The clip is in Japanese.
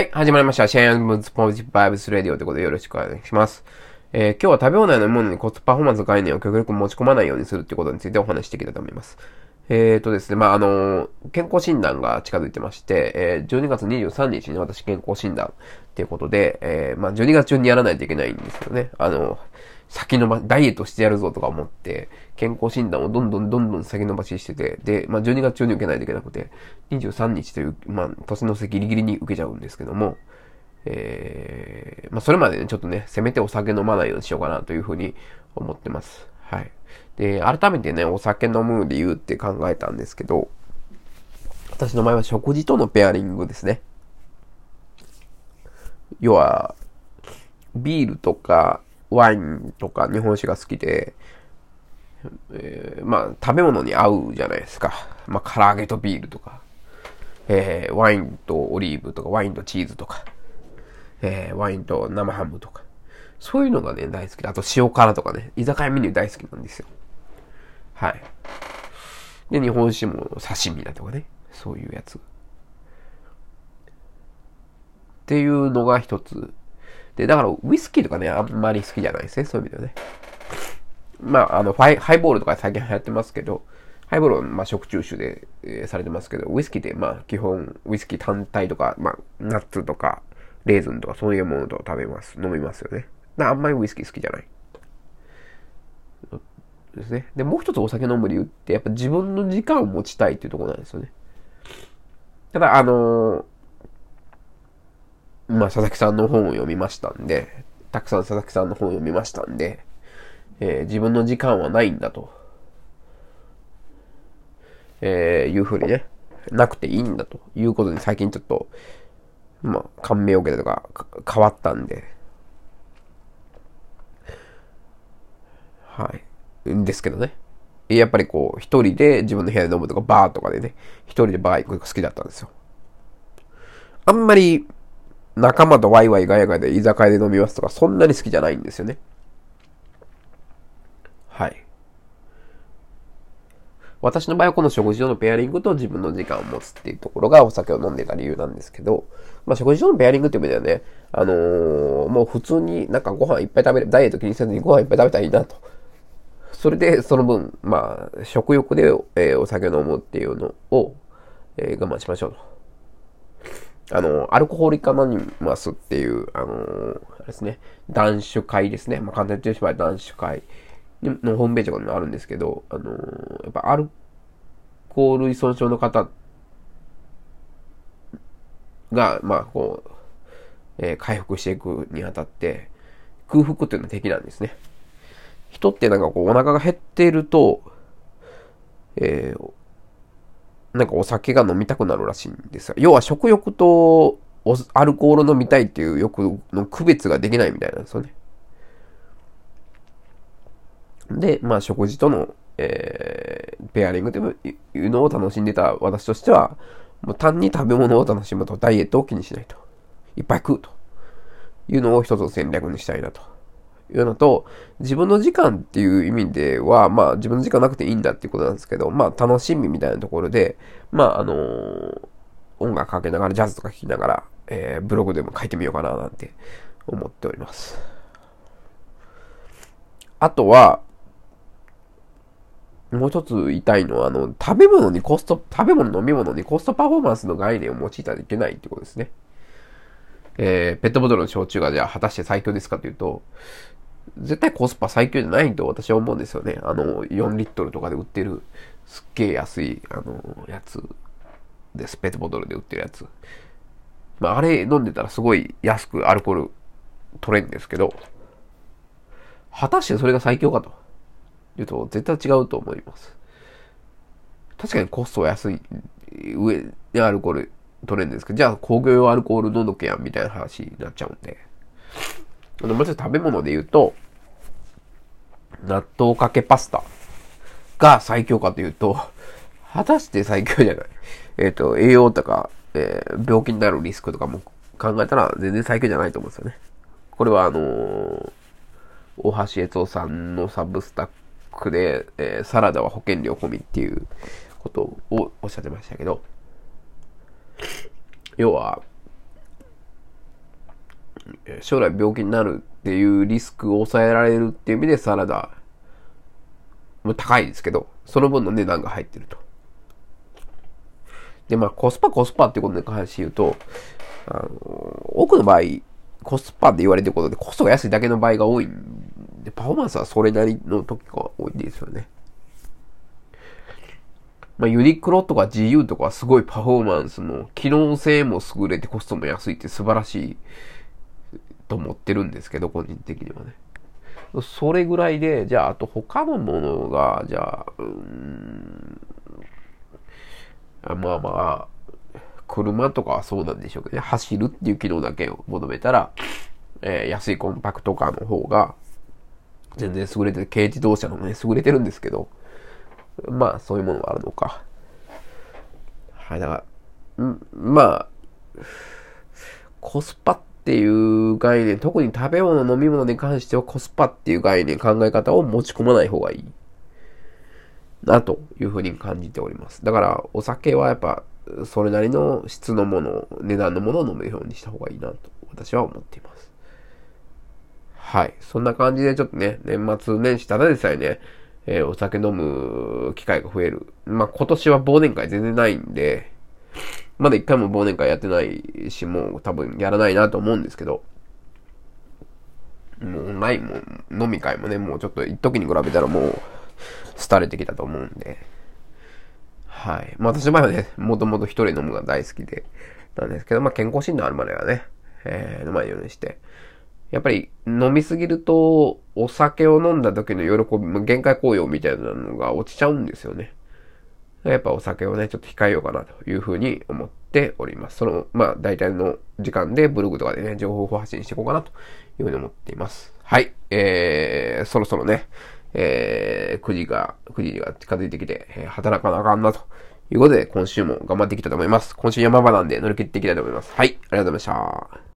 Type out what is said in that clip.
はい、始まりました。シェアンブズポジティブバイブスレディオということでよろしくお願いします。えー、今日は食べ物や飲み物にコストパフォーマンス概念を極力持ち込まないようにするってことについてお話していきたいと思います。えーとですね、まあ、あのー、健康診断が近づいてまして、えー、12月23日に私健康診断っていうことで、えー、まあ、12月中にやらないといけないんですよね、あのー、先延ばし、ダイエットしてやるぞとか思って、健康診断をどんどんどんどん先延ばししてて、で、まあ、12月中に受けないといけなくて、23日という、まあ、年の瀬ギリギリに受けちゃうんですけども、えー、まあ、それまでね、ちょっとね、せめてお酒飲まないようにしようかなというふうに思ってます。はい。で、改めてね、お酒飲む理由って考えたんですけど、私の場合は食事とのペアリングですね。要は、ビールとか、ワインとか日本酒が好きで、えー、まあ、食べ物に合うじゃないですか。まあ、唐揚げとビールとか、えー、ワインとオリーブとか、ワインとチーズとか、えー、ワインと生ハムとか。そういうのがね、大好きで。あと塩辛とかね、居酒屋メニュー大好きなんですよ。はい。で、日本酒も刺身だとかね、そういうやつ。っていうのが一つで、だからウイスキーとかね、あんまり好きじゃないですね、そういう意味ではね。まあ、あの、ハイハイボールとか最近流行ってますけど、ハイボールは、まあ、食中酒で、えー、されてますけど、ウイスキーって、まあ、基本、ウイスキー単体とか、まあ、ナッツとか、レーズンとか、そういうものと食べます、飲みますよね。あんまりウイスキー好きじゃない。ですね。で、もう一つお酒飲む理由って、やっぱ自分の時間を持ちたいっていうところなんですよね。ただ、あの、まあ、佐々木さんの本を読みましたんで、たくさん佐々木さんの本を読みましたんで、えー、自分の時間はないんだと、えー、いうふうにね、なくていいんだということに最近ちょっと、まあ、感銘を受けたとか変わったんで、はい。んですけどね。やっぱりこう、一人で自分の部屋で飲むとか、バーとかでね、一人でバー行くのが好きだったんですよ。あんまり、仲間とワイワイガヤガヤで居酒屋で飲みますとか、そんなに好きじゃないんですよね。はい。私の場合はこの食事上のペアリングと自分の時間を持つっていうところがお酒を飲んでた理由なんですけど、まあ食事上のペアリングっていう意味ではね、あのー、もう普通になんかご飯いっぱい食べる、ダイエット気にせずにご飯いっぱい食べたらいいなと。それでその分、まあ食欲で、えー、お酒を飲むっていうのを、えー、我慢しましょうと。あの、アルコホリカノニマスっていう、あの、あれですね、男子会ですね。まあ、簡単に言ってしまえば男子会のホームページとかにもあるんですけど、あの、やっぱアルコール依存症の方が、まあ、こう、えー、回復していくにあたって、空腹っていうのは敵なんですね。人ってなんかこう、お腹が減っていると、えー、なんかお酒が飲みたくなるらしいんですよ。要は食欲とアルコール飲みたいっていう欲の区別ができないみたいなんですよね。で、まあ食事との、えー、ペアリングというのを楽しんでた私としては、もう単に食べ物を楽しむと、ダイエットを気にしないと。いっぱい食うと。いうのを一つの戦略にしたいなと。いうのと、自分の時間っていう意味では、まあ自分の時間なくていいんだっていうことなんですけど、まあ楽しみみたいなところで、まああのー、音楽かけながら、ジャズとか聴きながら、えー、ブログでも書いてみようかななんて思っております。あとは、もう一つ言いたいのは、あの、食べ物にコスト、食べ物、飲み物にコストパフォーマンスの概念を用いたらいけないってことですね。えー、ペットボトルの焼酎がじゃあ果たして最強ですかというと、絶対コスパ最強じゃないと私は思うんですよね。あの、4リットルとかで売ってる、すっげえ安い、あの、やつです。ペットボトルで売ってるやつ。まあ、あれ飲んでたらすごい安くアルコール取れるんですけど、果たしてそれが最強かというと、絶対違うと思います。確かにコストは安い、上でアルコール取れるんですけど、じゃあ工業用アルコール飲んどけやんみたいな話になっちゃうんで。あのまず食べ物で言うと、納豆かけパスタが最強かというと、果たして最強じゃない。えっ、ー、と、栄養とか、えー、病気になるリスクとかも考えたら全然最強じゃないと思うんですよね。これはあのー、大橋悦夫さんのサブスタックで、えー、サラダは保険料込みっていうことをおっしゃってましたけど、要は、将来病気になるっていうリスクを抑えられるっていう意味でサラダ、も高いですけど、その分の値段が入ってると。で、まあ、コスパコスパってことに関して言うと、あの、多くの場合、コスパって言われてることでコストが安いだけの場合が多いんで、パフォーマンスはそれなりの時が多いんですよね。まあ、ユニクロとか GU とかはすごいパフォーマンスも、機能性も優れてコストも安いって素晴らしいと思ってるんですけど、個人的にはね。それぐらいで、じゃあ、あと他のものが、じゃあ、うん、まあまあ、車とかはそうなんでしょうけどね、走るっていう機能だけを求めたら、えー、安いコンパクトカーの方が、全然優れてる、軽自動車のね、優れてるんですけど、まあ、そういうものがあるのか。はい、だから、んまあ、コスパってていう概念、特に食べ物、飲み物に関してはコスパっていう概念、考え方を持ち込まない方がいい。な、というふうに感じております。だから、お酒はやっぱ、それなりの質のもの、値段のものを飲むようにした方がいいなと、私は思っています。はい。そんな感じでちょっとね、年末年始ただでさえね、えー、お酒飲む機会が増える。まあ、今年は忘年会全然ないんで、まだ一回も忘年会やってないし、もう多分やらないなと思うんですけど、もうオンラインも飲み会もね、もうちょっと一時に比べたらもう、廃れてきたと思うんで、はい。まあ私の場合はね、もともと一人飲むのが大好きで、なんですけど、まあ健康診断あるまではね、えー、飲まないようにして、やっぱり飲みすぎると、お酒を飲んだ時の喜び、限界効用みたいなのが落ちちゃうんですよね。やっぱお酒をね、ちょっと控えようかなというふうに思っております。その、まあ、大体の時間でブログとかでね、情報を発信していこうかなというふうに思っています。はい。えー、そろそろね、えー、9時が、9時が近づいてきて、えー、働かなあかんなということで、今週も頑張っていきたいと思います。今週山場なんで乗り切っていきたいと思います。はい。ありがとうございました。